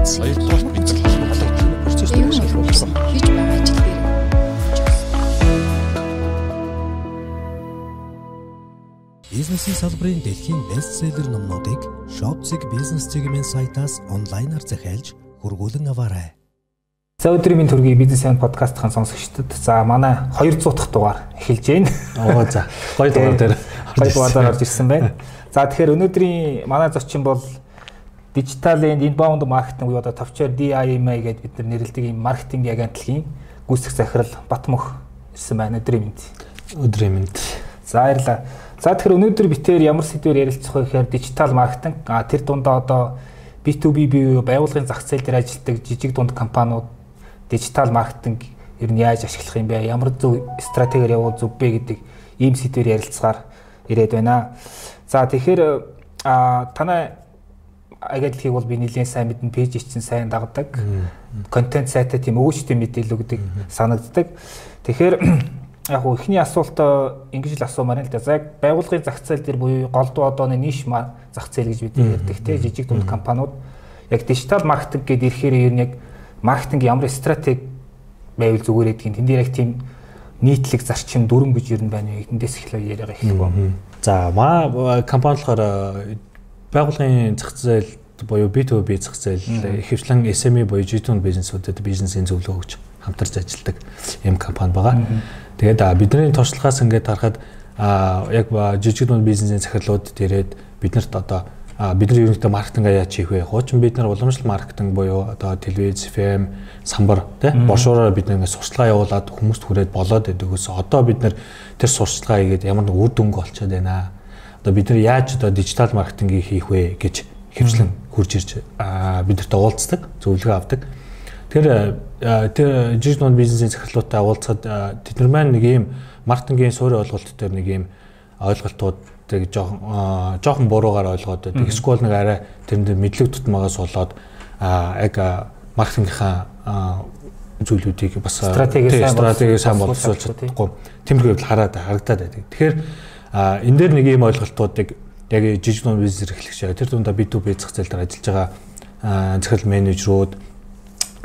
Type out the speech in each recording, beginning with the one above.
харилцсан. Хоёрдугаар бид нар холбогдох процесс. Хийж байгаа ажил дээр Бизнесийн салбарын дэлхийн бестселлер номнуудыг Shopzig бизнес цэгийн сайтаас онлайнаар захиалж хургуулan аваарай. За өдрийн минь төргийн бизнес айн подкастын сонсогчдод за манай 200 дахь дугаар эхэлж байна. Оо за. Гоё дугаар дээр гоё дугаараар орж ирсэн байна. За тэгэхээр өнөөдрийн манай зочин бол Digital and Inbound Marketing буюу одоо товчоор DIMA гэдээ бид нар нэрлэдэг ийм маркетинг агентлагийн гүйцэтгэх захирал Батмөх ирсэн байна. Өдрийн минь. өдрийн мэнд. За баярлалаа. За тэгэхээр өнөөдөр битээр ямар сэдвээр ярилцах вэ гэхээр дижитал маркетинг а тэр дундаа одоо B2B буюу байгууллагын зах зээл дээр ажилладаг жижиг дунд компаниуд дижитал маркетинг ер нь яаж ашиглах юм бэ? Ямар зөв стратегиэр явуул зөв бэ гэдэг ийм сэдвээр ярилцгаар ирээд байна. За тэгэхээр а танай агентлагийг бол би нэлээд сайн мэднэ пэйж чинь сайн дагдаг. Контент сайтаа тийм өвчтөй мэдээлэл өгдөг санагддаг. Тэгэхээр яг хуу эхний асуултаа ингэж л асуумаар л да. За яг байгууллагын зах зээл дээр буюу голдуу одооны ниш зах зээл гэж бид ярьдаг те жижиг дунд компаниуд яг дижитал маркетинг гэдээ ирэхээр ер нь яг маркетинг ямар стратеги байвал зүгээр гэдгийг тэн дээр яг тийм нийтлэг зарчим дүрм гэж ер нь байна? Эндээс эхлэе яриагаа эхлэх байна. За маа компани болохоор байгууллагын зах зээл буюу B2B зах зээл ихэвчлэн SME буюу жижиг бизнесүүдэд бизнесийн зөвлөгөө өгч хамтарч ажилладаг юм компани байгаа. Тэгээд бидний туршлагаас ингээд харахад яг жижиг дунд бизнесийн захирлууд дээрээд биднэрт одоо бид нар ерөнхийдөө маркетингаа яаж хийх вэ? Хуучин бид нар уламжлалт маркетинг буюу одоо телевиз, FM, самбар тий бошуураар бид нэг сурчлагаа явуулаад хүмүүст хүрээд болоод ус. Одоо бид нар тэр сурчлагаа хийгээд ямар нэг үр дүнг олцоод байна. Одоо бид нар яаж одоо дижитал маркетингийг хийх вэ гэж хэвчлэн хурж ирж бидэрт уулздаг, зөвлөгөө авдаг. Тэр тэр жижиг дунд бизнесийн захирлуудтай уулзаад тэд нар маань нэг юм маркетингийн суурь ойлголт дээр нэг юм ойлголтууд тэг жоохон жоохон буруугаар ойлгоод байдаг. Эсвэл нэг арай тэрэнд мэдлэг тутмагаас болоод яг маркетингийнхаа зүйлүүдийг бас стратеги сайн боловсруулж чадахгүй тэмдэг байвал хараад харагдаад байдаг. Тэгэхээр энэ дээр нэг ийм ойлголтуудыг яг жижиг дунд бизнес эрхлэгч тэр дундаа B2B зах зээл дээр ажиллаж байгаа захирал менежерүүд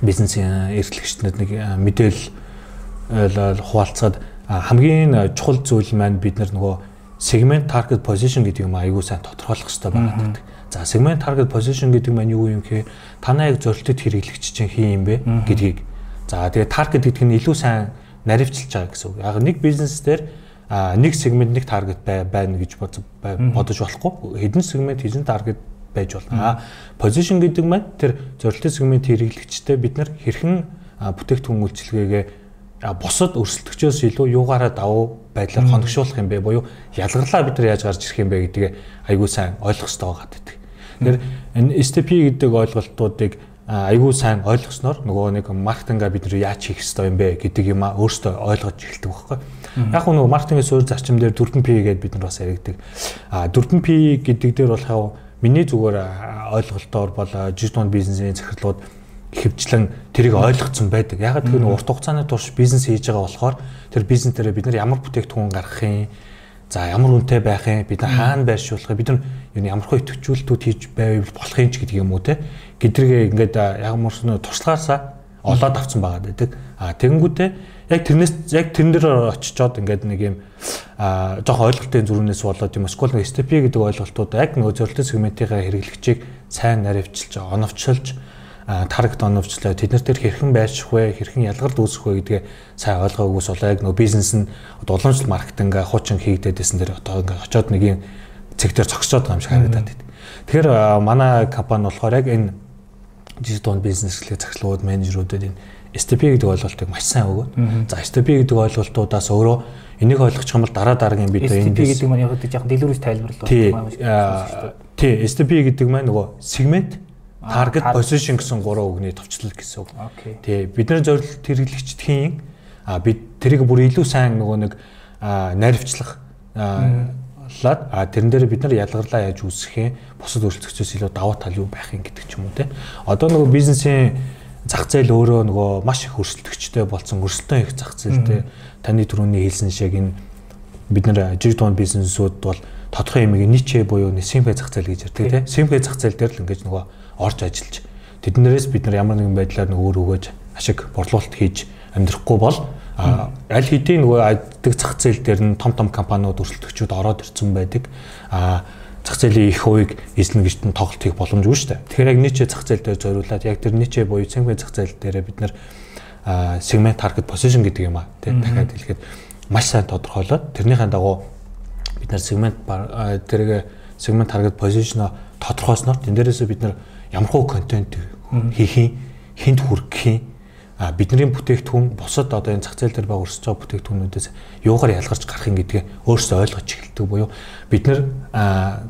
бизнесийн эрхлэгчнүүд нэг мэдээлэл хуваалцаад хамгийн чухал зүйл маань бид нар нөгөө segment target position гэдэг юм аягүй сайн тодорхойлох хэрэгтэй байгаа гэдэг. За segment target position гэдэг маань юу юм гэхээр танаа яг зорилтод хэрэглэгч чинь хин юм бэ гэдгийг. За тэгээ target гэдэг нь илүү сайн наривчилж байгаа гэсэн үг. Яг нэг бизнес дээр нэг сегмент нэг таргет байна гэж бодож болохгүй. Хэдэн сегмент хэдэн таргет байж болно. А position гэдэг маань тэр зорилттой сегмент хэрэглэгчтэй бид нар хэрхэн бүтээгдэхүүн үйлчилгээгээ бусад өрсөлдөгчөөс илүү юугаараа давуу байдлаар хоногшуулах юм бэ буюу ялгарлаа бид нар яаж гарч ирэх юм бэ гэдгийг айгүй сайн ойлгох хэрэгтэй байгаа гэдэг. Тэгэхээр энэ STP гэдэг ойлголтуудыг айгүй сайн ойлгосноор нөгөө нэг маркетинга бид нар яаж хийх хэрэгтэй юм бэ гэдэг юм а өөрсдөө ойлгож эхэлдэг байхгүй. Яг нөгөө маркетингийн суурь зарчим дээр 4P гэдээ бид нар бас яригдаг. А 4P гэдэг дээр бол хав миний зүгээр ойлголтоор бол жижиг бизнесийн захирлууд хөвчлэн тэрийг ойлгоцсон байдаг. Ягаад гэвэл урт хугацааны турш бизнес хийж байгаа болохоор тэр бизнес дээр бид нар ямар бүтээгдэхүүн гаргах юм? За ямар үнэтэй байх юм? Бид нар хаана байршуулах юм? Бид нар ямархуу идэвхжүүлэлтүүд хийж байвал болох юм ч гэдэг юм уу те. Гэдрэг ингээд ямар ч туршлагаасаа олоод авсан байгаа гэдэг. А тэгэнгүүтээ яг тэрнээс яг тэрэн дээр очичоод ингээд нэг юм а жоох ойлголтын зүрхнээс болоод юм скол STP гэдэг ойлголтууд яг нөгөө зорилтын сегментийнхаа хэрэглэгчийг сайн наривчилж оновчилж таргет оновчлоо. Тэд нар тэр хэрхэн байрших вэ? Хэрхэн ялгарт үүсэх вэ гэдгээ сайн ойлгоогүйс болоо. Яг нөгөө бизнес нь уламжлалт маркетинг хуучин хийгдээдсэн дээр одоо ингээ очоод нэг юм цэг дээр зогсоод байгаа юм шиг харагдаад байна. Тэгэхээр манай компани болохоор яг энэ дижитал бизнес эхлэх захирлууд менежерүүдэд энэ STP гэдэг ойлголтыг маш сайн өгөөд. За STP гэдэг ойлголтуудаас өөрөө энийг ойлгох юм бол дараа дараагийн бид энэ STP гэдэг маань яг л жоохон дэлгэрүүлж тайлбарлах юм байна. Тий, STP гэдэг маань нөгөө сегмент target position гэсэн гурван үгний товчлол гэсэн үг. Тий, бидний зорилт хэрэглэгчд хийн а бид тэрийг бүр илүү сайн нөгөө нэг наривчлах лаад а тэрэн дээр бид нар ялгарлаа яаж үүсгэх юм бусад өөрчлөгчөөс илүү даваа тал юу байх юм гэдэг ч юм уу те. Одоо нөгөө бизнесийн зах зээл өөрөө нөгөө маш их өрсөлдөгчтэй болсон өрсөлдөөн их зах зээлтэй таны түрүүний хэлсэн шиг энэ бид нар жиг дунд бизнесүүд бол тодорхой нэг ничэ буюу симпэ зах зээл гэж ярьдаг те. Симпэ зах зээл дээр л ингэж нөгөө орж ажиллаж тэднэрээс бид нар ямар нэгэн байдлаар нэг өөр өгөөж ашиг борлуулалт хийж амьдрахгүй бол аль хэдийн нөгөө айддаг зах зээл дээр нь том том компаниуд өрсөлдөгчүүд ороод ирсэн байдаг. А зах зээлийн их хувийг эзлэн гэж нь тоглолт хийх боломжгүй шүү дээ. Тэгэхээр яг нийчээ зах зээл дээр зориулаад яг тэр нийчээ буюу цэнхмэ зах зээл дээр бид нар сегмент таргет position гэдэг юм а тийм дахиад хэлэхэд маш сайн тодорхойлоод тэрнийхэн дагуу бид нар сегмент тэрэг сегмент таргет position тодорхойлсноор тэн дээрээс бид нар ямар хуу контент хийх юм хинт хүргэх юм а бидний бүтээгдэхүүн бусад одоо энэ зах зээл дээр баг өрсөж байгаа бүтээгдэхүүнүүдээс юугаар ялгарч гарах юм гэдгээ өөрсдөө ойлгож эхэлдэг буюу бид нар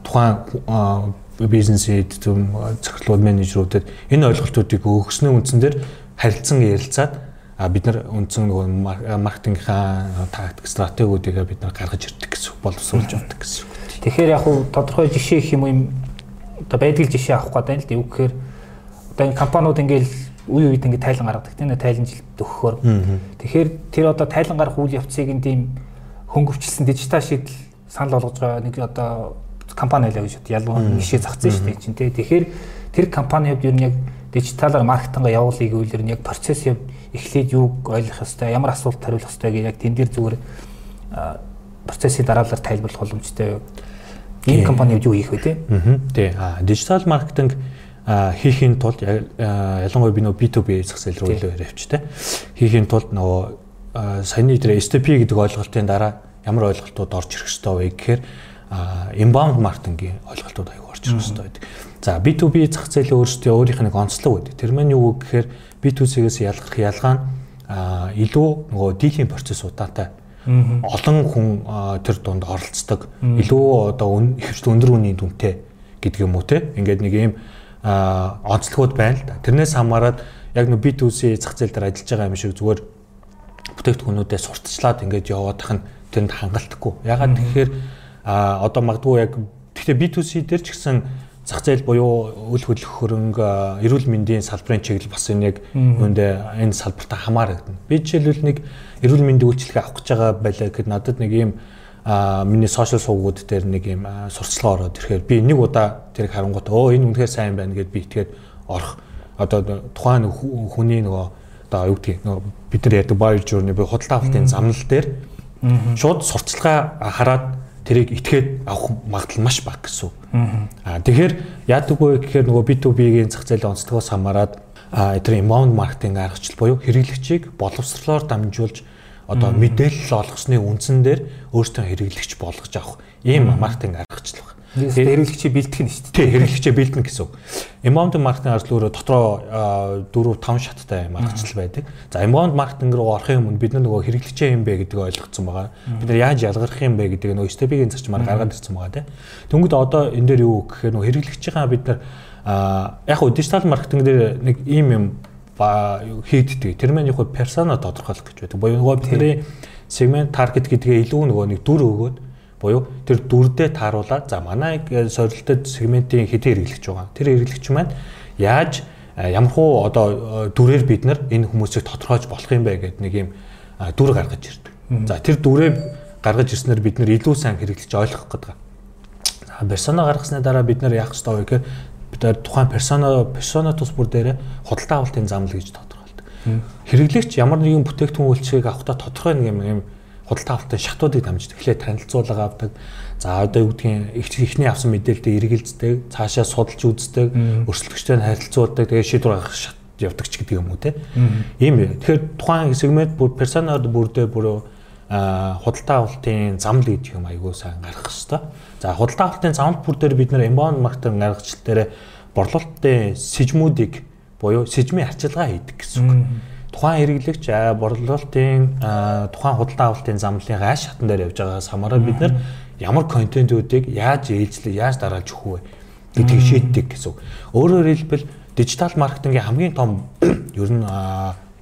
тухайн бизнесийн зөвхөн менежерүүдэд энэ ойлголтуудыг өгснөө үндсэн дээр харилцан ярилцаад а бид нар үндсэн нөгөө маркетингийнхаа тактик стратегиудыг бид нар гаргаж ирдэг гэсэн боловсруулж явдаг гэсэн. Тэгэхээр яг хуу тодорхой жишээ гэх юм юм одоо байдаг жишээ авах гэдэг нь л дээ. Үг гэхээр одоо энэ компаниуд ингээл үе үед ингээд тайлан гаргадаг тийм нэ тайланжилт өгөхөөр. Тэгэхээр тэр одоо тайлан гарах үйл явцыг энэ тийм хөнгөвчлсөн дижитал шийдэл санал болгож байгаа нэг одоо компани байлаа гэж ялгуу жишээ загцсан шүү дээ чинь тийм. Тэгэхээр тэр компани хувьд ер нь яг дижиталаар маркетинга явуулъя гэвэл ер нь яг процесс эхлээд юуг ойлгох ёстой, ямар асуулт хариулах ёстой гэх яг тэн дээр зүгээр процессын дараалал тайлбарлах боломжтой. Энэ компани юу хийх вэ те? Аа. Тий. А дижитал маркетинг хийхийн тулд ялангуяа би нөгөө B2B зах зээл рүү илүү явчих те. Хийхийн тулд нөгөө саяны дээр STP гэдэг ойлголтын дараа ямар ойлголтууд орж ирэх ёстой вэ гэхээр inbound маркетингийн ойлголтууд аягүй орж ирэх ёстой байдаг. За B2B зах зээл өөрсдөө өөрийнх нь онцлог байдаг. Тэр маань юу гэхээр B2C-гээс ялгах ялгаа нь илүү нөгөө дийлхийн процесс удаатай олон хүн тэр дунд оролцдог илүү одоо ихвч өндөр үнийн дүнтэй гэдэг юм уу те ингээд нэг ийм онцлогуд байна л да. Тэрнээс хамаарат яг нэг B2C зах зээл дээр ажиллаж байгаа юм шиг зүгээр бүтээгдэхүүнүүдээ сурталчлаад ингээд яваадах нь тэнд хангалтгүй. Ягаад тэгэхээр одоо магадгүй яг гэхдээ B2C дээр ч гэсэн зах зээл буюу үл хөдлөх хөрөнгө эрүүл мэндийн салбарын чиглэл бас энэ яг үүндээ энэ салбартаа хамаарагдана. Би жишээлбэл нэг эрүүл мэндийн үйлчилгээ авах гэж байгаа байлаа гэхэд надад нэг ийм миний сошиал сувгууд дээр нэг юм сурталчилгаа ороод ирэхээр би нэг удаа тэрийг харангуут өө энэ үнэхээр сайн байна гэд би итгээд орох. Одоо тухайн хүний нөгөө одоо юу гэдгийг нөгөө бид нар ярьдаг buyer journey буюу худалдаа авалтын замнал дээр шууд сурталчилгаа хараад тэрийг итгээд авах магадлал маш бага гэсэн. Аа тэгэхээр яадаг вэ гэхээр нөгөө B2B-ийн зах зээлийн онцлогоос хамаарат тэр inbound маркетинг аргачлал буюу хэрэглэгчийг боловсрлоор дамжуулж одоо мэдээлэл олгосны үндсэн дээр өөртөө хэрэглэгч болгож авах ийм маркетинг аргачлал хэрэглэгчийг бэлтгэх нь шүү дээ. Тийм, хэрэглэгчээ бэлтэнэ гэсэн үг. Inbound маркетинг аргачлал өөрөө дотроо 4 5 шаттай маркетчл байдаг. За inbound маркетинг руу орохын өмнө бид нөгөө хэрэглэгчээ юм бэ гэдгийг ойлгоцсон байгаа. Бид нар яаж ялгарх юм бэ гэдгийг нөгөө степигийн зарчмаар гаргаад ирсэн байгаа тийм. Тэнгүүд одоо энэ дээр юу гэхээр нөгөө хэрэглэгчийнхаа бид нар яг хөө дижитал маркетинг дээр нэг ийм юм хийддэг. Тэр маань яг хөө персона тодорхойлох гэж байдаг. Боёо нөгөө бидний сегмент таргет гэдгээ илүү нөгөө нэг дүр өгөөд буюу тэр дүрдээ тааруулаад за манай сорилтод сегментийн хэдийн хэрэглэгч байгаа. Тэр хэрэглэгч маань яаж ямар хуу одоо дүрээр бид нар энэ хүмүүсийг тодорхойлж болох юм бэ гэдэг нэг юм дүр гаргаж ирдэг. За тэр дүрээ гаргаж ирснээр бид нар илүү сайн хэрэглэж ойлгох гэдэг. За персона гаргасны дараа бид нар яах ёстой вэ гэхээр бид тухайн персона персона тус бүр дээр худалдаа авалтын замл гэж тодорхойлдог. Хэрэглэгч ямар нэгэн бүтээгдэхүүн үйлчилгээг авахдаа тодорхой нэг юм худалдаа авалтын шатуудыг дамжиж эхлээд танилцуулга авдаг. За одоо юу гэдгийг эхний авсан мэдээлэлтэй эргэлздэг, цаашаа судалж үздэг, өрсөлдөгчтэй харилцуулдаг, тэгээ шийдвэр гаргах шат явдаг ч гэдэг юм уу те. Ийм юм. Тэгэхээр тухайн сегмент бүр персонал бүрдээ бүр худалдаа авалтын замл гэдэг юм айгүй сайн гаргах хэвээр. За худалдаа авалтын замл бүр дээр бид нэр inbound маркетинг гаргачлал дээр борлуулалтын сэжмүүдийг буюу сэжмийн арчилгаа хийдэг гэсэн үг тухайн хэрэглэгч борлуулалтын тухайн худалдаа авалтын замлын гаш шатан дээр явж байгаагаас хамаараа бид нар ямар контентуудыг яаж ээлжлэх, яаж дараалж өгөх вэ гэдгийг шийддэг гэсэн. Өөрөөр хэлбэл дижитал маркетингийн хамгийн том ер нь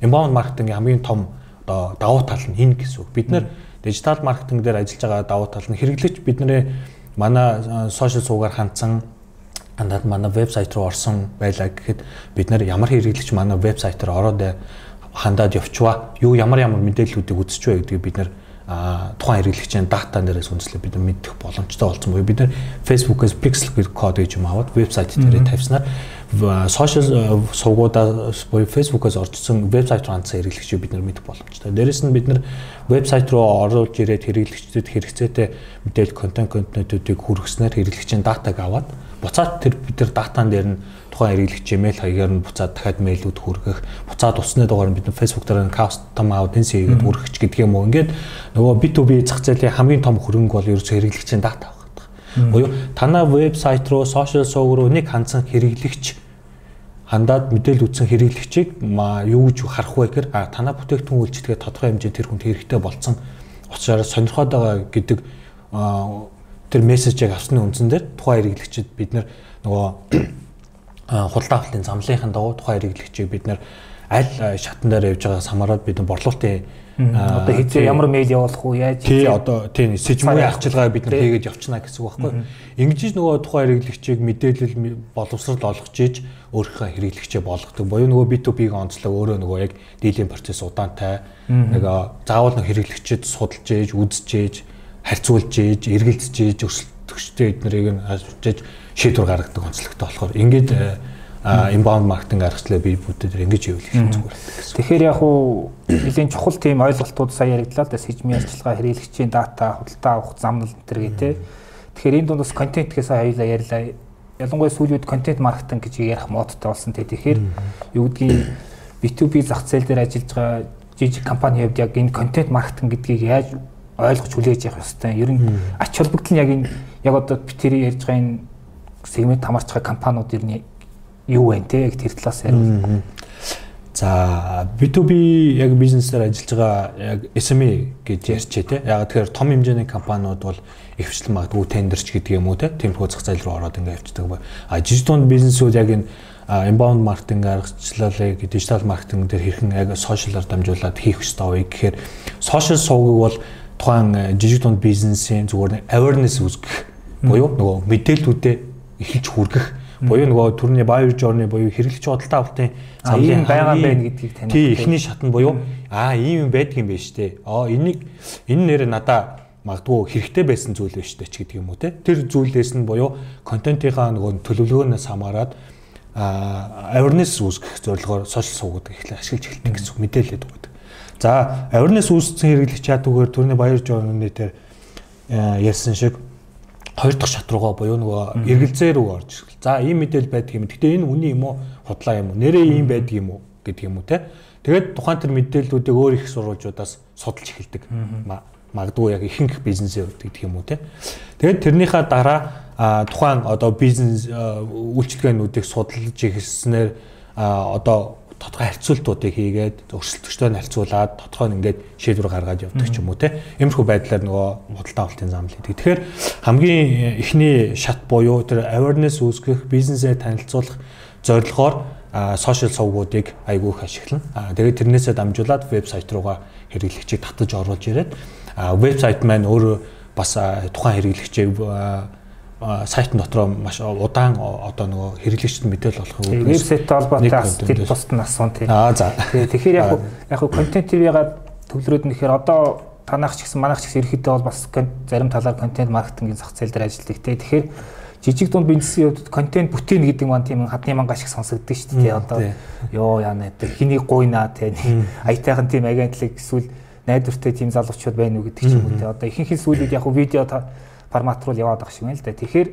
inbound маркетингийн хамгийн том одоо давуу тал нь энэ гэсэн. Бид нар дижитал маркетинг дээр ажиллаж байгаа давуу тал нь хэрэглэгч бидний манай сошиал суугаар хандсан андаад манай вебсайт руу орсон байлаа гэхэд бид нар ямар хэрэглэгч манай вебсайтаар ороод хандаад явчваа юу ямар ямар мэдээллүүдийг үзэж вэ гэдгийг бид нэр тухайн хэрэглэгчийн дата дээрээс үндэслээ. Бид мэдэх боломжтой болсон. Буюу бид нар Facebook-ээс pixel код гэж юм аваад вебсайт дээрээ тавьснаар сошиал сувгуудаа буюу фэйсбүүкээс оржсон вебсайт руу хандсан хэрэглэгчийг бид нар мэдэх боломжтой. Дээрэс нь бид нар вебсайт руу оруулж ирээд хэрэглэгчдэд хэрэгцээтэй мэдээлэл контент контентуудыг хүргэснээр хэрэглэгчийн датаг аваад буцаад тэр бид нар датан дээр нь тухайн хэрэглэгч имэйл хаягаар нь буцаад дахиад мэйлүүд хүргэх, буцаад усны дугаар нь бид нар фэйсбүүк дээр нь кастом аудиенс хийгээд хүргэх гэдэг юм уу. Ингээд нөгөө B2B зах зээлийн хамгийн том хөрөнгө бол ерөөсөө хэрэглэгчийн дата Буюу танаа вебсайт руу, сошиал сувг руу нэг хандсан хэрэглэгч хандаад мэдээлэл үтсэн хэрэглэгчийг юу гэж харах вэ гэхээр а танаа бүтээгдэхүүн үйлчлэгээ тодорхой хэмжээнд тэр хүнд хэрэгтэй болцсон учраас сонирхоод байгаа гэдэг тэр мессежийг авсны үндсэн дээр тухайн хэрэглэгчид бид нөгөө худалдаа авалтын замлынхын дагуу тухайн хэрэглэгчийг бид аль шатан дээр явж байгаагаас хамаарат бид борлуулалтын одоо хизээ ямар мэйл явуулах уу яаж тий одоо тий сэжмийн арчилгаа бид нар хийгээд явчихна гэсэн үг байхгүй. Ингэж нөгөө тухайн хэрэглэгчийг мэдээлэл боловсрал олгож ийж өөрийнхөө хэрэглэгчээ болгодог. Боёо нөгөө B2B-ийн онцлог өөрөө нөгөө яг дийлэн процесс удаантай. Нэг заавал нэг хэрэглэгчэд судалж ийж, үзэж ийж, харьцуулж ийж, эргэлзэж ийж, өсөлтөгчтэй эднэрийг нь хажиж шийдвэр гаргадаг онцлогтой болохоор. Ингээд inbound маркетинг аргачлаа бие бүтэд ингэж их зүгээр. Тэгэхээр яг уу нэлийн чухал тийм ойлголтууд сая яригдлаа л да сэжмийн арчилгаа хэрэглэгчийн дата худалдаа авах замнал энэ төр гэдэг. Тэгэхээр энэ дундас контент гэсэн хоёулаа ярьлаа. Ялангуяа сүүлийн үед контент маркетинг гэж ярих модтой болсон те. Тэгэхээр юу гэдгийг B2B зах зээл дээр ажиллаж байгаа жижиг компани хувьд яг энэ контент маркетинг гэдгийг яаж ойлгож хүлээж явах ёстой. Ер нь ач холбогдол нь яг энэ яг одоо би тэр ярьж байгаа энэ сегмент хамаарч байгаа компаниуд ер нь юу вэ те яг тэр талаас ярил. За B2B яг бизнесээр ажиллаж байгаа яг SME гэж ярьчээ те. Яг тэгэхээр том хэмжээний компаниуд бол ихвчлэн магадгүй тендерч гэдэг юм уу те. Тэмхүү зах зээл рүү ороод ингээ явцдаг ба. А жижигдунд бизнесүүд яг энэ inbound маркетинг аргачлалыг дижитал маркетинг дээр хэрхэн яг сошиалар дамжуулаад хийх ёстой вэ гэхээр сошиал сувгийг бол тухайн жижиг дунд бизнесийн зүгээр awareness үүсгэх буюу нөгөө мэдээллүүдэд эхэлж хүргэх буюу нөгөө төрний buyer journey буюу хэрэглэгч худалдаа авалтын замлын байгаа байна гэдгийг таних. Тий, эхний шат нь буюу аа ийм юм байдаг юм байна шүү дээ. Аа энийг энэ нэр надаа магадгүй хэрэгтэй байсан зүйл байж тээ ч гэдэг юм уу те. Тэр зүйлээс нь буюу контентынхаа нөгөө төлөвлөгөөнөөс хамаарат а awareness үүсгэх зорилгоор сошиал сувгууд эхлээ ашиглаж эхэлдэг гэсэн мэдээлэлд өгдөг. За awareness үүсгэсэн хэрэглэгч чадвараар төрний buyer journey дээр ярьсан шиг хоёр дахь шат руугаа буюу нөгөө эргэлзээ рүү орж ирэл. За ийм мэдээлэл байдаг юм. Гэтэ энэ үний юм уу? Худлаа юм уу? Нэрээ ийм байдаг юм уу? гэдэг юм уу те. Тэгээд тухайн тэр мэдээллүүдийг өөр их сурвалжуудаас судалж эхэлдэг. Магадгүй яг ихэнх бизнесийн хувьд гэдэг юм уу те. Тэгээд тэрнийхээ дараа тухайн одоо бизнес үйлчлэгээнүүдийг судалж эхэлснээр одоо тодорхой харьцуултуудыг хийгээд өрсөлдөгчтэй нь харьцуулаад тодорхой нь ингээд шийдвэр гаргаад явдаг ч юм уу те. Иймэрхүү байдлаар нөгөө худалдаа авалтын зам л хийдэг. Тэгэхээр хамгийн эхний шат буюу тэр awareness үүсгэх, бизнесээ танилцуулах зорилгоор сошиал сувгуудыг айгүй их ашиглана. Тэгээд тэрнээсээ дамжуулаад вебсайт руугаа хэрэглэгчийг татаж оруулж ирээд вебсайт маань өөрөө бас тухайн хэрэглэгчийг сайтн дотроо маш удаан одоо нөгөө хэрэглэгчд мэдээлэл олох юм. Вебсайттай холбоотой тэр тусад нь асуун тийм. Аа за. Тэгэхээр яг яг контент ТV-га төвлөрөөд нь гэхээр одоо танах ч гэсэн манах ч гэсэн ерөөхдөө бол бас зарим талаар контент маркетингийн зах зээл дээр ажилладаг тийм. Тэгэхээр жижиг дунд бизнесийн хувьд контент бүтээн гэдэг маань тийм хадны мангаа шиг сонсогддог шүү дээ. Одоо ёо яана гэдэг хэнийг гуйнаа тийм. Аятайхан тийм агентлаг эсвэл найдвартай тийм залуучууд байна уу гэдэг ч юм уу тийм. Одоо ихэнх сүүлүүд яг видео формат руу яваад байгаа шиг байна л да. Тэгэхээр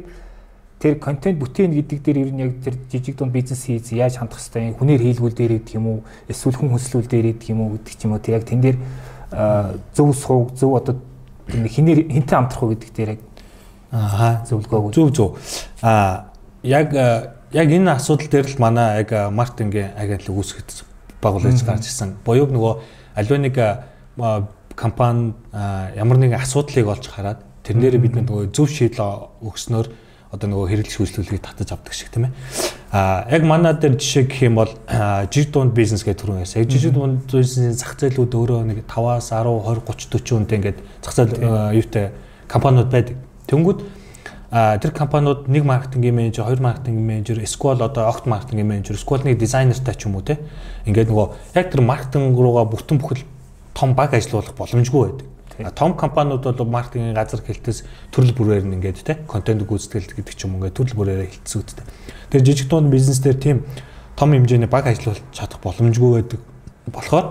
тэр контент бүтээн гэдэг дээр ер нь яг тэр жижиг дунд бизнес хийж яаж хандах хэвтэй хүнээр хийлгүүл дээр гэдэг юм уу эсвэл хүн хөслүүл дээр гэдэг юм уу гэдэг ч юм уу тэр яг тэн дээр зөв сууг зөв одоо хинээр хинтээ амтрах уу гэдэг дээр яг аа зөвлөгөө зөв зөв. А яг яг энэ асуудал дээр л манай яг маркетингийн агентлаг үүсгэхэд байгуулж гарч ирсэн. Буюу нөгөө аливаа нэг компани ямар нэгэн асуудлыг олж хараад Тэрнээр бид нөгөө зөв шийдэл өгснөөр одоо нөгөө хэрэглэж үйлчлүүлгийг татаж авдаг шиг тийм ээ. А яг манай дээр жишээ гэх юм бол жиг дунд бизнес гэдэг төрөн ясаа. Жижиг дунд бизнесийн зах зээлүүд өөрөө нэг 5-аас 10, 20, 30, 40 үнэтэй ингээд зах зээл юутай компаниуд байдаг. Тэнгүүд тэр компаниуд нэг маркетингийн менежер, хоёр маркетингийн менежер, эсвэл одоо огт маркетингийн менежер, нэг дизайнертай ч юм уу те. Ингээд нөгөө яг тэр маркетинг руугаа бүтэн бүхэл том баг ажилуулах боломжгүй байдаг. Том компаниуд бол маркетингийн газар хэлтээс төрөл бүрээр нь ингээд те контент гүйцэтгэл гэдэг ч юм ингээд төрөл бүрээр хэлтсэн үттэй. Тэгэхээр жижиг дунд бизнес дээр тийм том хэмжээний баг ажиллуулж чадах боломжгүй байдаг болохоор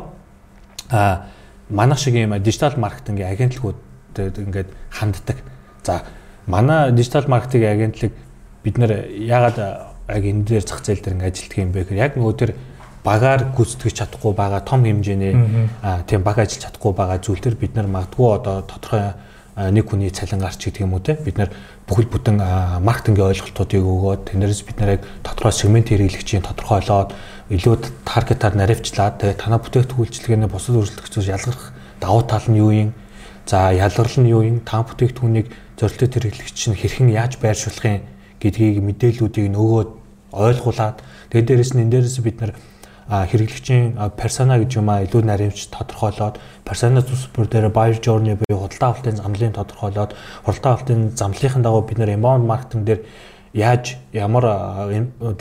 а манайх шиг юм дижитал маркетингийн агентлагууд ингээд ханддаг. За манай дижитал маркетингийн агентлаг бид нэр ягаад яг энэ дээр зах зээл дээр ингээд ажилтдаг юм бэ гэхээр яг нөгөө тэр багаар гүйцэтгэж чадахгүй байгаа том хэмжээний тийм баг ажиллаж чадахгүй байгаа зүйл төр бид нар магадгүй одоо тодорхой нэг хүний цалин гарч гэдэг юм уу те? Бид нар бүхэл бүтэн маркетингийн ойлголтуудыг өгөөд тэндээс бид нарыг тодорхой сегмент хэрэглэгчийн тодорхойлоод илүү таргетаар наривчлаад тэгээ танаа бүтээгдэхүүлчлэгээний бусад үйлчлэгчдээс ялгарх давуу тал нь юу юм? За ялгарл нь юу юм? Та бүтээгдэхүүнийг зорилттой хэрэглэгч нь хэрхэн яаж байршуулахын гэдгийг мэдээллүүдийг нөгөөд ойлгуулад тэгээ дээрэс нь энэ дээрээс бид нар хэрэглэгчийн персона гэж юм а илүү наримч тодорхойлоод персона зүс бүр дээр buyer journey буюу худалдаа авалтын замлын тодорхойлоод худалдаа авалтын замлынхын дагуу бид нэр inbound маркетинг дээр яаж ямар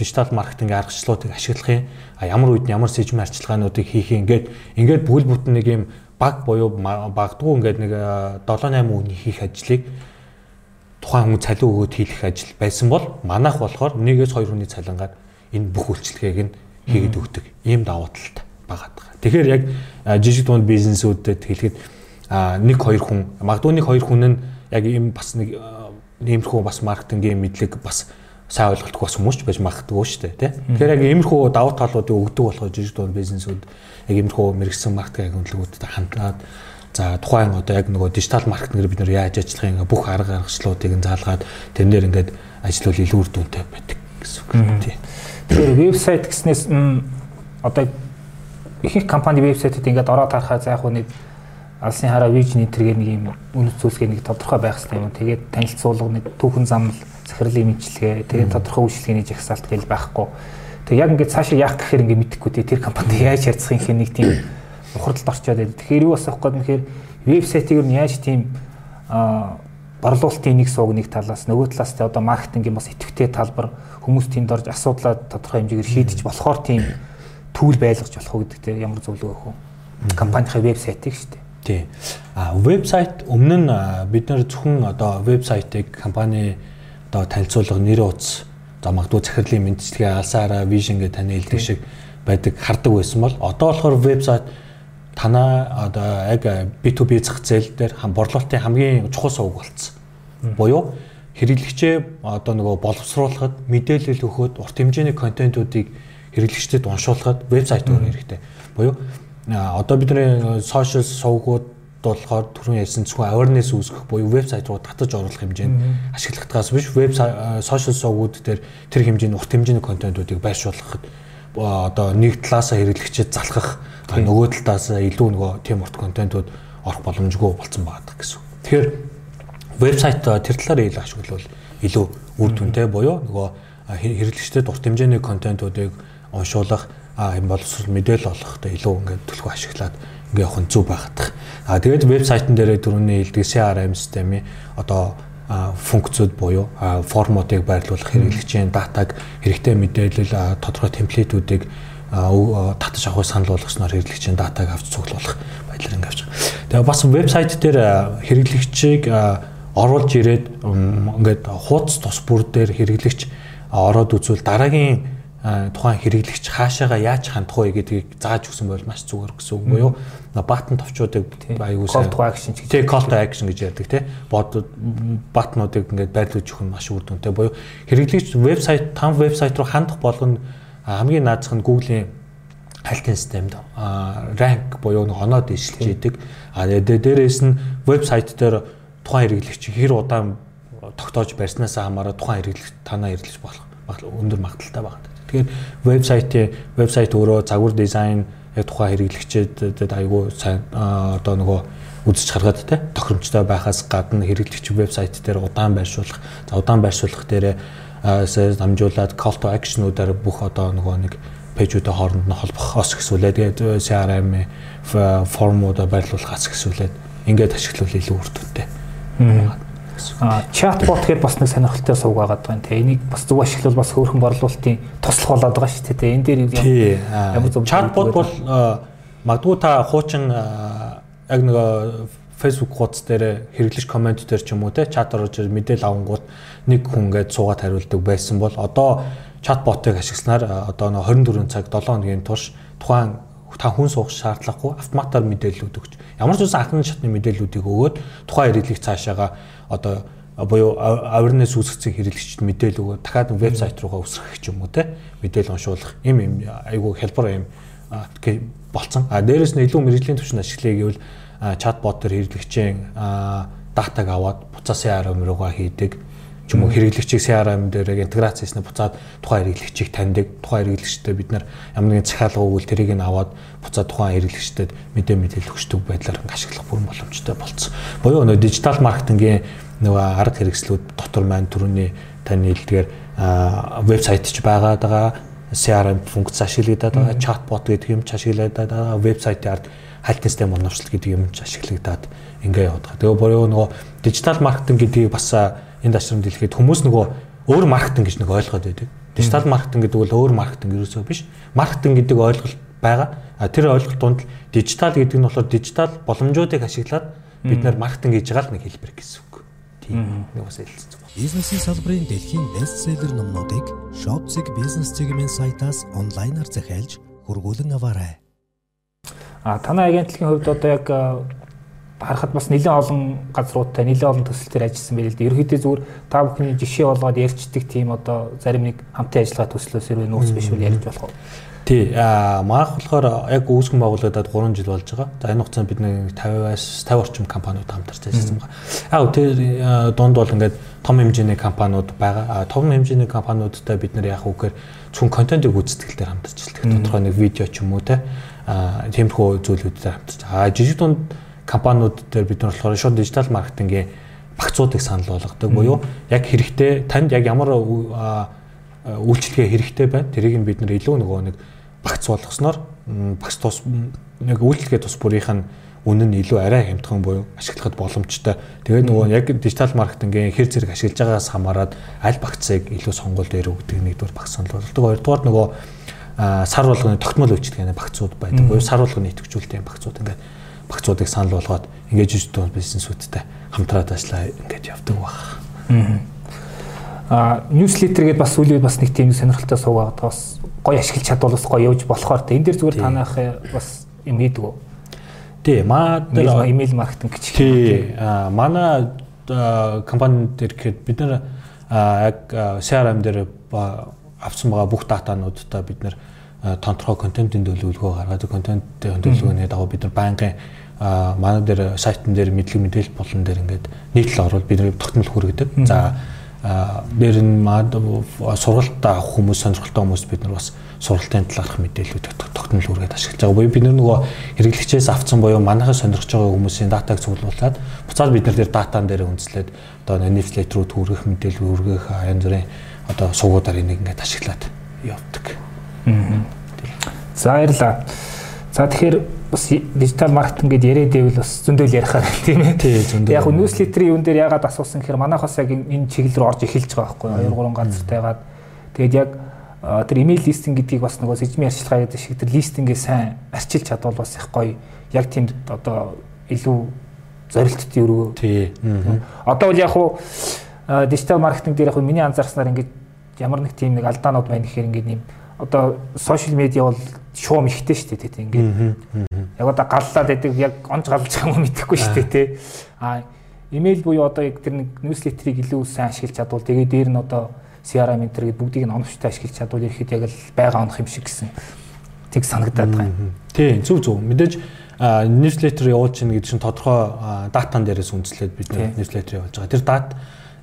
дижитал маркетингийн аргачлалуудыг ашиглах юм ямар үед ямар сэжмэн арчилгаануудыг хийх юм ингээд ингээд бүл бүтэн нэг юм баг буюу багдгүй ингээд нэг 7 8 үний хийх ажлыг тухайн хүн цалин өгөөд хийх ажил байсан бол манайх болохоор нэгээс хоёр хүний цалингаар энэ бүх үйлчлэгийг нь хийгээд өгдөг ийм давуу талтай байгаа. Тэгэхээр яг жижиг дунд бизнесүүдэд хэлэхэд нэг хоёр хүн магадгүй нэг хоёр хүн нь яг ийм бас нэг иймэрхүү бас маркетингийн мэдлэг бас сайн ойлголтгүй бас хүмүүс ч байж магадгүй шүү дээ тий. Тэгэхээр яг иймэрхүү давуу талуудыг өгдөг болохоор жижиг дунд бизнесүүд яг иймэрхүү мэрэгсэн маркетинг агентлагуудад хандаад за тухайн одоо яг нөгөө дижитал маркетингээр бид нэр яаж ажиллах юм бүх арга аргачлалуудыг нь заалгаад тэрнэр ингээд ажиллавал илүү үр дүнтэй байдаг гэсэн үг тий. Тэгэхээр вебсайт гэснээс одоо ихэнх компани вебсайтад ингээд ороод харахаар за яг нэг алсын хараа вижн энтергээ нэг юм үнэт зүйлсгээ нэг тодорхой байх хэрэгтэй юм. Тэгээд танилцуулга нэг түүхэн замл захирлын мэдлэгээ тэгээд тодорхой үйлчлэгээний жагсаалт гэж байхгүй. Тэгээд яг ингээд цаашаа яах гэхээр ингээд мэдэхгүй тэр компанид яаж харьцах юм нэг тийм ухралд орчоод байдаг. Тэгэхээр юу бас авах гээд нэхэр вебсайтыг нь яаж тийм борлуулалтын нэг сууг нэг талаас нөгөө талаас тэ одоо маркетингийн бас идэвхтэй талбар хүмүүс тэнд орж асуудлаа тодорхой хэмжээгээр шийдэж болохоор тийм түүл байлгаж болох уу гэдэг те ямар зөвлөгөө өгөх вэ? Компанийн вебсайтыг шүү дээ. Тий. А вебсайт өмнө нь бид нэр зөвхөн одоо вебсайтыг компани одоо танилцуулга нэр утас за магадгүй захирлын мэдчилгээ алсаараа вижн гэж таны хэлдэг шиг байдаг хардаг байсан бол одоо болохоор вебсайт танаа одоо яг B2B зах зээл дээр борлуулалтын хамгийн чухал сувг болцсон. Буюу хэрэглэгчээ одоо нөгөө боловсруулахад мэдээлэл өгөхөд урт хэмжээний контентуудыг хэрэглэгчдэд уншуулахад вебсайт өөр хэрэгтэй. Буюу одоо бидний сошиал сувгууд болохоор түрүүн ярьсан зөвхөн awareness үүсгэх буюу вебсайт руу татаж оруулах хэмжээнд ашиглахдагаас биш веб сошиал сувгууд дээр тэр хэмжээний урт хэмжээний контентуудыг байршуулахад одоо нэг талаасаа хэрэглэгчэд залхах нөгөө талаас илүү нөгөө тийм урт контентууд орох боломжгүй болсон байгаа гэсэн. Тэгэхээр вебсайт тэр талаар илүү ашиглавал илүү үр дүнтэй буюу нөгөө хэрэглэгчдэд урт хэмжээний контентуудыг уншуулах юм боловсрол мэдээлэл олохтой илүү ингээд төлхөө ашиглаад ингээд явах нь зөв байгаад. А тэгээд вебсайтн дээр түрүүний хэлдэг CRM системийн одоо функцүүд буюу формуудыг байрлуулах хэрэглэгчийн датаг хэрэгтэй мэдээлэл тодорхой темплейтүүдийг татаж авах санал болгосноор хэрэглэгчийн датаг авч цуглуулах байдлаар ингээд авч байгаа. Тэгээ бас вебсайт дээр хэрэглэгчийг оруулж ирээд ингээд хуудас тус бүр дээр хэрэглэгч ороод үзвэл дараагийн тухайн хэрэглэгч хаашаага яаж хандах вэ гэдгийг зааж өгсөн бол маш зүгээр гэсэн үг буюу баттон товчуудыг аюул call action гэж call to action гэж ярьдаг тий. Бод баттнуудыг ингээд байрлуулж өгөх нь маш үр дүнтэй буюу хэрэглэгч вебсайт там вебсайт руу хандах болгоно. Хамгийн наазах нь Google-ийн хайлтын системд rank буюу нэг оноод дэвшилж идэг. А дээрээс нь вебсайт дээр тухайн хэрэглэгч хэр удаан тогтоож барьснаас хамаарат тухайн хэрэглэгч танаа хэрэглэж болох өндөр магадaltaй байна Тэгэхээр вебсайтын вебсайт өөрөө загвар дизайн яг тухайн хэрэглэгчдэд айгүй сайн одоо нөгөө үзэж харгаад те тохиромжтой байхаас гадна хэрэглэгч вебсайт дээр удаан байршуулах за удаан байршуулах дээр дамжуулаад call to action-уудаар бүх одоо нөгөө нэг пэйжүүдийн хооронд нь холбохоос гэсүүлээ тэгээд CRM формуудаа байрлуулахаас гэсүүлээд ингээд ашиглавал илүү үр дүнтэй. А чатбот гэдээ бас нэг сонирхолтой сувг байгаа даа. Тэгээ энийг бас зөв ашиглавал бас хөөрхөн борлуулалтын туслах болоод байгаа шүү дээ. Энэ дээр ямар зөв чатбот бол магадгүй та хуучин яг нэг Facebook хуудас дээр хэрэглэж комент дээр ч юм уу те чат орж мэдээл авангууд нэг хүн гээд суугаад хариулдаг байсан бол одоо чат ботыг ашигласнаар одоо 24 цаг 7 хоногийн турш тухайн та хүн суух шаардлагагүй автоматар мэдээлэлүүд өгч ямар ч үсэн анхны шатны мэдээллүүдийг өгөөд тухайн хэрэглийг цаашаага одоо буюу awareness үүсгэсэн хэрэглэгчд мэдээлэл өгөөд дахиад вебсайт руугаа өсгөх ч юм уу те мэдээлэл уншуулах им им айгүй хэлбэр юм болцсон. А дээрэс нь илүү мэрэгжлийн түвшинд ашиглая гэвэл чатбот төр хэрэглэгчийн датаг аваад буцаа CRM руугаа хийдэг ч юм уу хэрэглэгчийг CRM дээр интеграц хийснээр буцаад тухайн хэрэглэгчийг таньдаг. Тухайн хэрэглэгчтэй бид нар ямар нэгэн захиалга өгвөл тэрийг нь аваад буцаад тухайн хэрэглэгчтэд мэдээ мэдээлэл өгчдөг байдлаар ашиглах бүрэн боломжтой болцсон. Буюу нөө дижитал маркетингийн нөгөө арга хэрэгслүүд дотор маань түрүүний таны хэлдгээр вебсайт ч байгаа CRM функц ашиглагдаад байгаа, чатбот гэдэг юм ч ашиглагдаад байгаа, вебсайтын ард хайлтын систем урамшлал гэдэг юм ч ашиглагдаад ингээ яваад байгаа. Тэгээ буюу нөгөө дижитал маркетинг гэдгийг бас энэ дашрам дэлгэхэд хүмүүс нөгөө өөр маркетинг гэж нэг ойлгоод байдаг. Дижитал маркетинг гэдэг бол өөр маркетинг ерөөсөө биш. Маркетинг гэдэг ойлголт байгаа. А тэр ойлголт донд дижитал гэдэг нь болохоор дижитал боломжуудыг ашиглаад бид нар маркетинг хийж байгаа л нэг хэлбэр гэсэн үг. Тийм нэг бас хэлсэн. Бизнесийн салбарын дэлхийн бестселлер номнуудыг Shopzig бизнес цэгийн сайтаас онлайнаар захиалж хургуулan аваарай. А танай агентлагийн хувьд одоо яг харахад бас нэлээд олон газруудтай нэлээд олон төсөлтөөр ажилласан байл л да. Ерөнхийдөө зүгээр та бүхний жишээ болгоод ярьцдаг тийм одоо зарим нэг хамтын ажиллагаа төслөөс хэрвээ нөөц биш бол ярьж болох уу? Тий. Аа маах болохоор яг үүсгэн байгуулагдаад 3 жил болж байгаа. За энэ хугацаанд бид нэг 50-аас 50 орчим компаниуд хамтарч ажилласан байгаа. Яг тэр дунд бол ингээд том хэмжээний компаниуд байгаа. Том хэмжээний компаниудтай бид нар яг үгээр зөвхөн контентыг гүйцэтгэл дээр хамтарч ажилладаг. Тодорхой нэг видео ч юм уу те. Аа тиймэрхүү зүйлүүдээр хамтарч. Аа жижиг дунд компаниуд дээр бид нар болохоор шууд дижитал маркетингийн багцуудыг санал болгодог буюу яг хэрэгтэй танд яг ямар үйлчлэгээ хэрэгтэй байна тэрийг нь бид нар илүү нөгөө нэг багц болгосноор багц тус нэг үйлчлэгээ тус бүрийнх нь үнэн нь илүү арай хямдхан буюу ашиглахад боломжтой. Тэгээд нөгөө яг дижитал маркетингийн хэр зэрэг ашиглаж байгаагаас хамаарат аль багцыг илүү сонгуул дээр өгдөг нэгдүгээр багц санал болгодог. Хоёрдугаар нөгөө сар болгоны тогтмол үйлчлэгээний багцууд байдаг. Буюу сар болгоны идэвхжүүлэлтийн багцууд ингээд багцуудыг санал болгоод ингээд жижиг бизнесүүдтэй хамтраад ажиллаа ингээд явдаг баг. Аа ньюслетер гэдээ бас үгүй бас нэг тийм сонирхолтой суугаад бас гоё ашиглаж чадвал бас гоё явж болохоор тэ энэ дэр зүгээр танах бас юм хийдэг үү? Тий, маа дээр имэйл маркетинг гэж. Тий, аа манай компани дээр гэхэд бид нар яг CRM дээр авсан байгаа бүх датануудаа бид нар тонтроо контентын төлөвлөгөө гаргаад контентын төлөвлөгөөний дагуу бид нар байнгын манай дээр сайтн дээр мэдлэг мэдээлэл болон дээр ингээд нийтлэл орвол бид нар тогтмол хүргэдэг. За дээр нь маад сургалт авах хүмүүс сонирхолтой хүмүүс бид нар бас сургалтын талаарх мэдээллүүд тогтмол хүргээд ашиглаж байгаа. Буюу бид нар нөгөө хэрэглэгчээс авсан буюу манайхаа сонирхож байгаа хүмүүсийн датаг цуглуулад буцаад бид нар дээр датан дээр үндэслээд одоо newsletter руу түргэх мэдээлэл хүргэх янз бүрийн одоо сувгуудаар энийг ингээд ашиглаад явдаг. За баярлаа. За тэгэхээр бас дижитал маркетинг гэдээ яриад байвал бас зөндөл ярихаар тийм ээ. Тий, зөндөл. Яг нь ньюслетерийн юун дээр яагаад асуусан гэхээр манайхаас яг энэ чиглэл рүү орж эхэлж байгаа байхгүй 2 3 газартайгаад тэгээд яг тэр имэйл листинг гэдгийг бас нөгөө сэжмийн арчилгаа гэдэг шиг тэр листингээ сайн арчилж чадвал бас их гоё яг тийм одоо илүү зорилттой өргөө. Тий. Одоо бол яг хуу дижитал маркетинг дээр яг миний анзаарснаар ингээд ямар нэг тийм нэг алдаанууд байна гэхээр ингээд нэм одоо сошиал медиа бол шуум ихтэй шүү дээ тийм ингээд. Яг одоо галлаад байдаг яг онж галж байгаа юм мэдэхгүй шүү дээ тий. А имэйл буюу одоо яг тэр нэг ньюслетерийг илүү сайн ашиглаж чадвал тэгээ дээр нь одоо CRM энэ төр бүгдийг нь оновчтой ашиглаж чадвал ирэхэд яг л байгаа онох юм шиг гэсэн тэг санагдаад байгаа юм. Тий зөв зөв мэдээж ньюслетер явуулж чинь гэдэг чинь тодорхой датан дээрээс үндэслээд бид ньюслетер явуулж байгаа. Тэр дат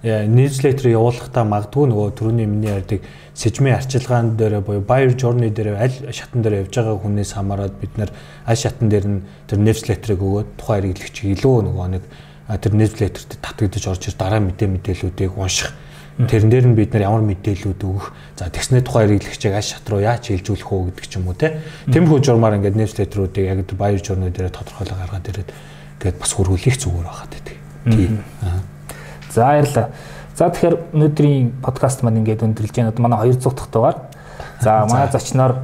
newsletter явуулахдаа магадгүй нөгөө түрүүний миний ярьдаг сэжмийн арчилгаан дээр буюу buyer journey дээр аль шатан дээр явж байгаа хүнээс хамаарат бид нэр аль шатан дээр нь тэр newsletter-ыг өгөөд тухайн хэрэглэгч илүү нөгөө нэг тэр newsletter-т татагдаж орж ир дараа мэдээ мэдээллүүдийг унших Тэрэн дээр нь бид нар ямар мэдээлүүд өгөх, за тэгснэ тухайн хэрэглэгчийг аль шат руу яаж хилжүүлэх үү гэдэг ч юм уу те. Тэмхүү журмаар ингээд newsletter-уудыг яг buyer journey дээр тодорхойлоо гаргаад ирээд ингээд бас хөрвүүлэх зүгээр байхад байдаг. Тийм. Аа За баярлалаа. За тэгэхээр өнөөдрийн подкаст маань ингээд өндөрлж байна. Манай 200 дахь дугаар. За манай зочноор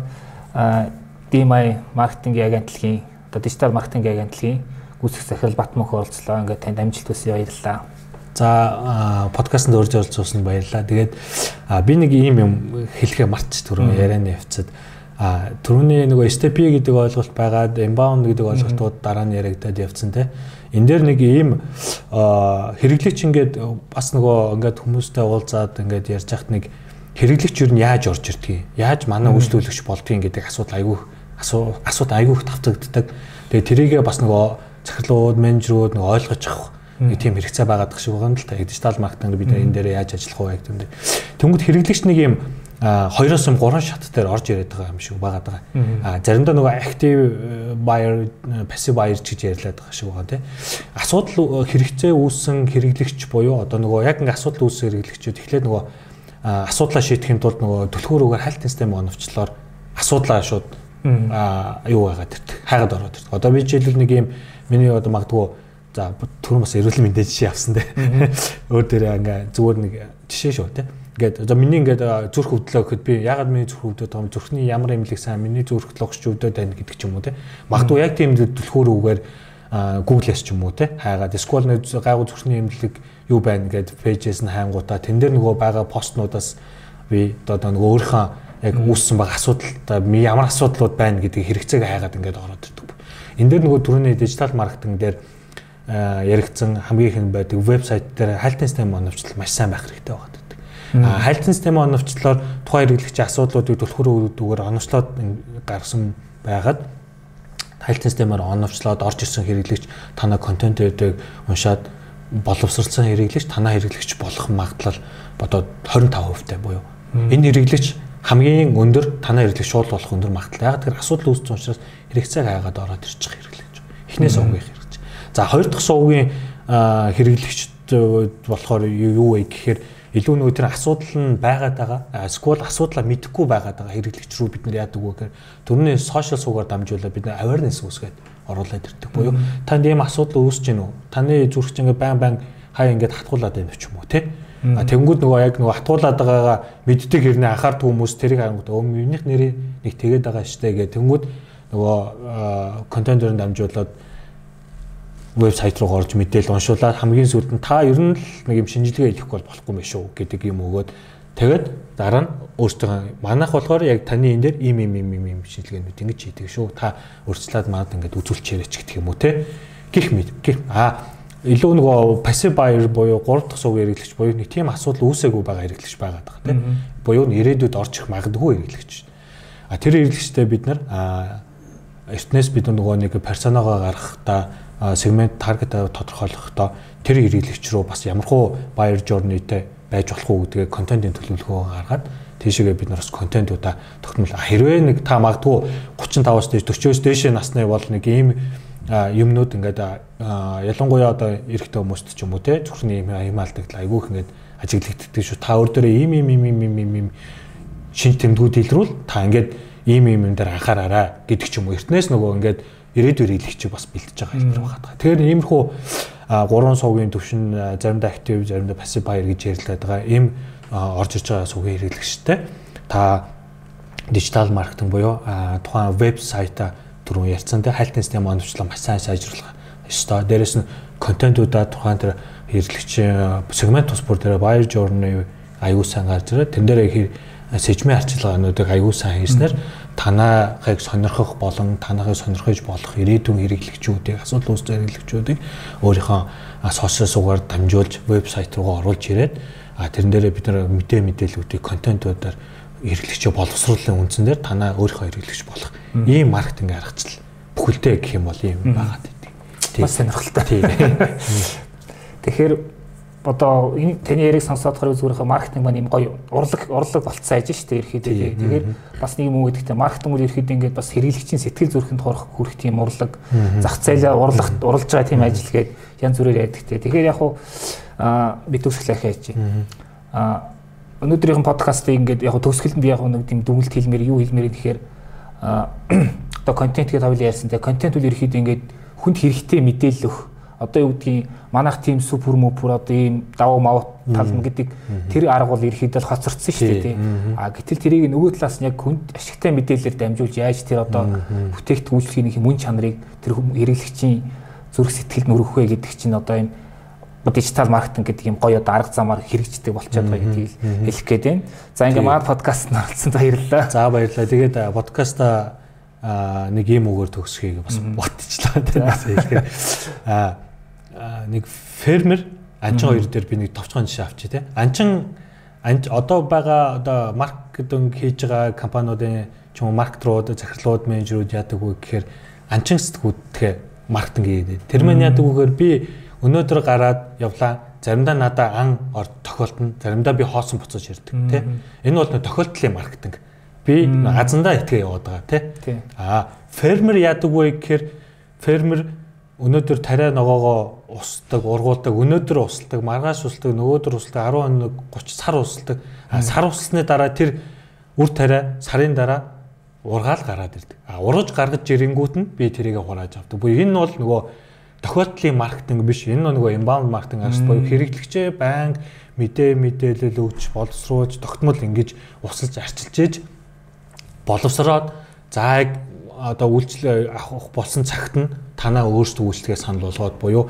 DMI маркетингийн агентлагийн одоо дижитал маркетингийн агентлагийн гүйцэх захирал Батмөх оролцлоо. Ингээд танд амжилт хүсье баярлалаа. За подкастт урьж оролцуулсан баярлалаа. Тэгээд би нэг ийм юм хэлэхээ мартчих түрүү ярианы явцад а түрүүний нөгөө STP гэдэг ойлголт байгаад inbound гэдэг ойлголтууд дараа нь яригадад явцсан те. Эн дээр нэг ийм хэрэглэгч ингээд бас нөгөө ингээд хүмүүстэй уулзаад ингээд ярьж хахт нэг хэрэглэгч юу нь яаж орж ирдгийг, яаж манай үйлчлүүлэгч болдгийг гэдэг асуудал айгүй асуудал айгүй их тавцагддаг. Тэгээ тэрийгээ бас нөгөө захирлууд, менежерүүд нөгөө ойлгож авах нэг тийм хэрэгцээ байгаад шиг байгаа юм л та. Дижитал маркетинг бид энэ дээр яаж ажиллах вэ гэдэг юм дээр. Тэнгүүд хэрэглэгч нэг юм хоёроос юм гурван шат дээр орж ирээд байгаа юм шиг байгаа. А заримдаа нөгөө active buyer, passive buyer гэж ярьлаад байгаа шиг байгаа тийм. Асуудал хэрэгцээ үүссэн хэрэглэгч буюу одоо нөгөө яг ингээ асуудал үүссэн хэрэглэгчүүд эхлээд нөгөө асуудлаа шийдэхин тулд нөгөө түлхүүрүүгээр хайлт систем оновчлоор асуудлаа шууд а юу байгаад ирдэг. Хайгаад ороод ирдэг. Одоо би жишээлбэл нэг юм миний одоо магадгүй За түрүүн бас эрүүл мэндийн жишээ авсан те. Өөр дээрээ ингээ зүгээр нэг жишээ шүү те. Ингээд за миний ингээд зүрх өвдлөө гэхэд би ягаад миний зүрх байгаа юм зүрхний ямар эмнэлэг сайн миний зүрх логч өвдөд байна гэдэг ч юм уу те. Магадгүй яг тийм төлхөр үгээр Google-с ч юм уу те. Хайгаад эсвэл гайгүй зүрхний эмнэлэг юу байна гэд пэйжээс нь хайнгуудаа тэн дээр нөгөө байгаа постнуудаас би одоо нөгөө өөрийнхөө яг үүссэн баг асуудал ямар асуудлууд байна гэдгийг хэрэгцээг хайгаад ингээд ороод ирдэг. Энд дээр нөгөө түрүүний дижитал маркетинг дээр яригдсан хамгийн их нь байдаг вебсайт дээр хайлтын систем оновчлол маш сайн байх хэрэгтэй байдаг. А хайлтын систем оновчлолоор тухайн хэрэглэгчийн асуудлуудыг түлхүүрүүгээр оновчлоод гаргасан байгаад хайлтын системээр оновчлоод орж ирсэн хэрэглэгч танаа контент өгдөг уншаад боловсролцсон хэрэглэгч танаа хэрэглэгч болох магадлал бодоод 25% тай буюу энэ хэрэглэгч хамгийн өндөр танаа хэрэглэгч шууд болох өндөр магадлал. Яг тэр асуудал үүссэн учраас хэрэгцээг хайгаад ороод ирчих хэрэглэгч. Эхнээс өгөх хэрэг. За хоёр дахь сувгийн хэрэглэгчд болохоор юу вэ гэхээр илүү нөгөө тэр асуудал нь байгаад байгаа. Эсвэл асуудлаа мэдэхгүй байгаад байгаа хэрэглэгч рүү бид нар яадаг вэ гэхээр түрүүний сошиал суугаар дамжуулаад бид нар awareness үүсгээд оруулаад ирдэг буюу танд ийм асуудал үүсэж гэнэ үү? Таны зүрхч ингээ байн байн хай ингээд хатгуулад байна ч юм уу те? А тэнгууд нөгөө яг нөгөө хатгуулад байгаагаа мэддэг хэрнээ анхаардаг хүмүүс тэрийг харангууд өө минийх нэрийг нэг тэгээд байгаа штэ гэх тэнгууд нөгөө контентоор дамжуулаад вебсайт руу орж мэдээл уншуулаад хамгийн сүүлд нь та ер нь л нэг юм шинжилгээ хийхгүй бол болохгүй мэй шүү гэдэг юм өгөөд тэгээд дараа нь өөртөө манайх болохоор яг таны энэ дээр ийм ийм ийм ийм шинжилгээнүүд ингэж хийдэг шүү. Та өөрчлөлт манад ингээд үзүүлчихээрэй ч гэх юм уу те? Гих мэд гих. А илүү нөгөө passive buyer буюу 3 дахь сувг хэрэглэгч буюу нэг тийм асуудал үүсээгүй байгаа хэрэглэгч байгаад байгаа тийм буюу ирээдүйд орж ирэх магадгүй хэрэглэгч. А тэр хэрэглэгчтэй бид нар эртнээс бид нөгөө нэг персонагаа гаргахдаа сегмент таргет тодорхойлохдоо тэр хэрэглэгч рүү бас ямархуу buyer journey-тэй байж болох уу гэдгээ контентын төлөвлөгөө гаргаад тийшээгээ бид нараас контентуудаа тогтмол хэрвээ нэг та магадгүй 35-аас дээш 40-оос дээш насны бол нэг ийм юмнууд ингээд ялангуяа одоо эрэгтэй хүмүүст ч юм уу те зүрхний юм алдагдал айгүйх ингээд ажиглагддаг шүү. Та өөр дөрөө ийм ийм ийм ийм ийм ийм шин тэмдгүүд илрүүл та ингээд ийм ийм юм дээр анхаараарай гэдэг ч юм уу. Эртнээс нөгөө ингээд ирээдүйн хэлэгчийг бас бэлтэж байгаа хэлбэр байгаа. Тэгэхээр иймэрхүү гурван сувгийн төвшин заримдаа актив, заримдаа пассив байер гэж ярьлаад байгаа. Ийм орж иж байгаа сувгийн хэрэглэгчтэй та дижитал маркетинг буюу тухайн вебсайта түрүүн ярьсан те хайлтын систем оновчлоо маш сайн сайжруулах ёстой. Дээрэс нь контентуудаа тухайн тэр хэрэглэгчийн сегмент тус бүр дээр buyer journey аюул сайн гарч ирээ. Тэн дээр сэжмийн арчилгаануудыг аюул сайн хийснээр танаахыг сонирхох болон танаахыг сонирхож болох ирээдүйн хэрэглэгчүүдийг асуудал үүссэн хэрэглэгчүүдийг өөрийнхөө сошиал суугаар дамжуулж вебсайт руугаа оруулж ирээд а тэрэн дээрээ бид нар мэдээ мэдээллүүдийг контентуудаар хэрэглэгчээ боловсруулалтын үндсэн дээр танаа өөрийнхөө хэрэглэгч болох ийм маркетинг аргачлал бүхэлдээ гэх юм бол ийм байгаад байдаг. Бас сонирхолтой. Тийм. Тэгэхээр одоо энэ таны яриг сонсоод хараа зүгээрээ маркетинг маань юм гоё урлаг урлаг болцсон ажин шүү дээ ерөөхдөө тэгэхээр бас нэг юм уу гэдэгтээ маркетинг үл ерөөхдөө ингээд бас хэрэглэгчийн сэтгэл зүрхэнд хорох хүрэх тийм урлаг зах зээлээ урлах урлж байгаа тийм ажил гээд янз бүрээр ярьдаг те тэгэхээр яг хуу би төгсгөл ахиж а өнөөдрийнхэн подкастыг ингээд яг төгсгөлд би яг нэг тийм дүгнэлт хэлмээр юу хэлмээр гэхээр одоо контент гэдэг хавлын ярьсан. Те контент үл ерөөхдөө ингээд хүнд хэрэгтэй мэдээлэл өгөх одоо юу гэдгийг манайх тийм супер мөпүр одоо ийм давуу мав тална гэдэг тэр арга бол ерөөхдөө л хоцордсон шүү дээ тийм. А гэтэл тэрийг нөгөө талаас нь яг хүнд ашигтай мэдээлэлээр дамжуулж яаж тэр одоо бүтээгт үйлчлэгийн мөн чанарыг тэр хэрэглэгчийн зүрх сэтгэл нүрэх вэ гэдэг чинь одоо юм дижитал маркетинг гэдэг юм гоё одоо арга замаар хэрэгждэг болчиход байгаа гэдгийг хэлэх гээд байна. За ингээ маа подкастт оролцсон баярлалаа. За баярлалаа. Тэгээд подкаста нэг юм өгөр төгсөхийг бас ботчлаа тийм хэлэхээр. А нэг фермер анчин хоёр дээр би нэг товчхон жишээ авчи тий. Анчин одоо байгаа одоо маркетинг хийж байгаа компаниудын ч юм уу маркетрууд, захирлууд, менежерүүд яадаг вэ гэхээр анчин сэтгүүд тэгэхээр маркетинг хийгээд. Тэр мань яадаг вэхээр би өнөөдөр гараад явлаа. Заримдаа надаа ан ор тохиолдно. Заримдаа би хоосон буцаж ирдэг тий. Энэ бол тохиолдлын маркетинг. Би азандаа итгээ яваад байгаа тий. Аа фермер яадаг вэ гэхээр фермер өнөөдөр тариа ногоогоо усдаг, ургуулдаг, өнөөдөр усалдаг, маргааш усалдаг, нөгөөдөр усалдаг, 10 хоног 30 сар усалдаг. Сар усалсны дараа тэр үр тариа сарын дараа ургаал гараад ирдэг. А ургаж гаргаж ирэнгүүт нь би тэрийг хурааж авдаг. Буюу энэ бол нөгөө тохиолдлын маркетинг биш. Энэ нөгөө inbound marketing арс боيو хэрэглэгчээ байнга мэдээ мэдээлэл өгч боловсруулж тогтмол ингэж усалж арчилж ээж боловсроод за одоо үйлчлэл авах болсон цагт нь танаа өөрсдөө үйлчлэгээ санал болгоод буюу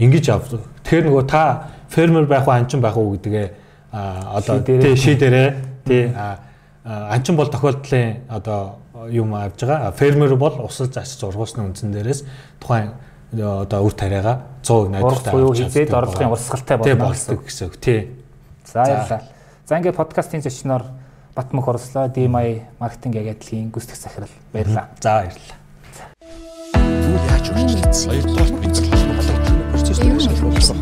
ингэж авдаг. Тэгэхээр нөгөө та фермер байх уу анчин байх уу гэдгээ одоо тий шийдэрээ тий анчин бол тохиолдлын одоо юм авж байгаа. Фермер бол усалж асч ургуусны үндсэн дээрээс тухайн одоо үр тариагаа 100% найдвартай авч хизээд орлогын урсгалтай болно гэсэн үг тий. За баярлалаа. За ингээд подкастын зочноор Батмөх орслоо DMI маркетинг агентлагийн гүйцэтгэх захирал баярлалаа. За баярлалаа. Яаж? Хоёрдугаар бэлтгэл болоод процесс шалгуулсан.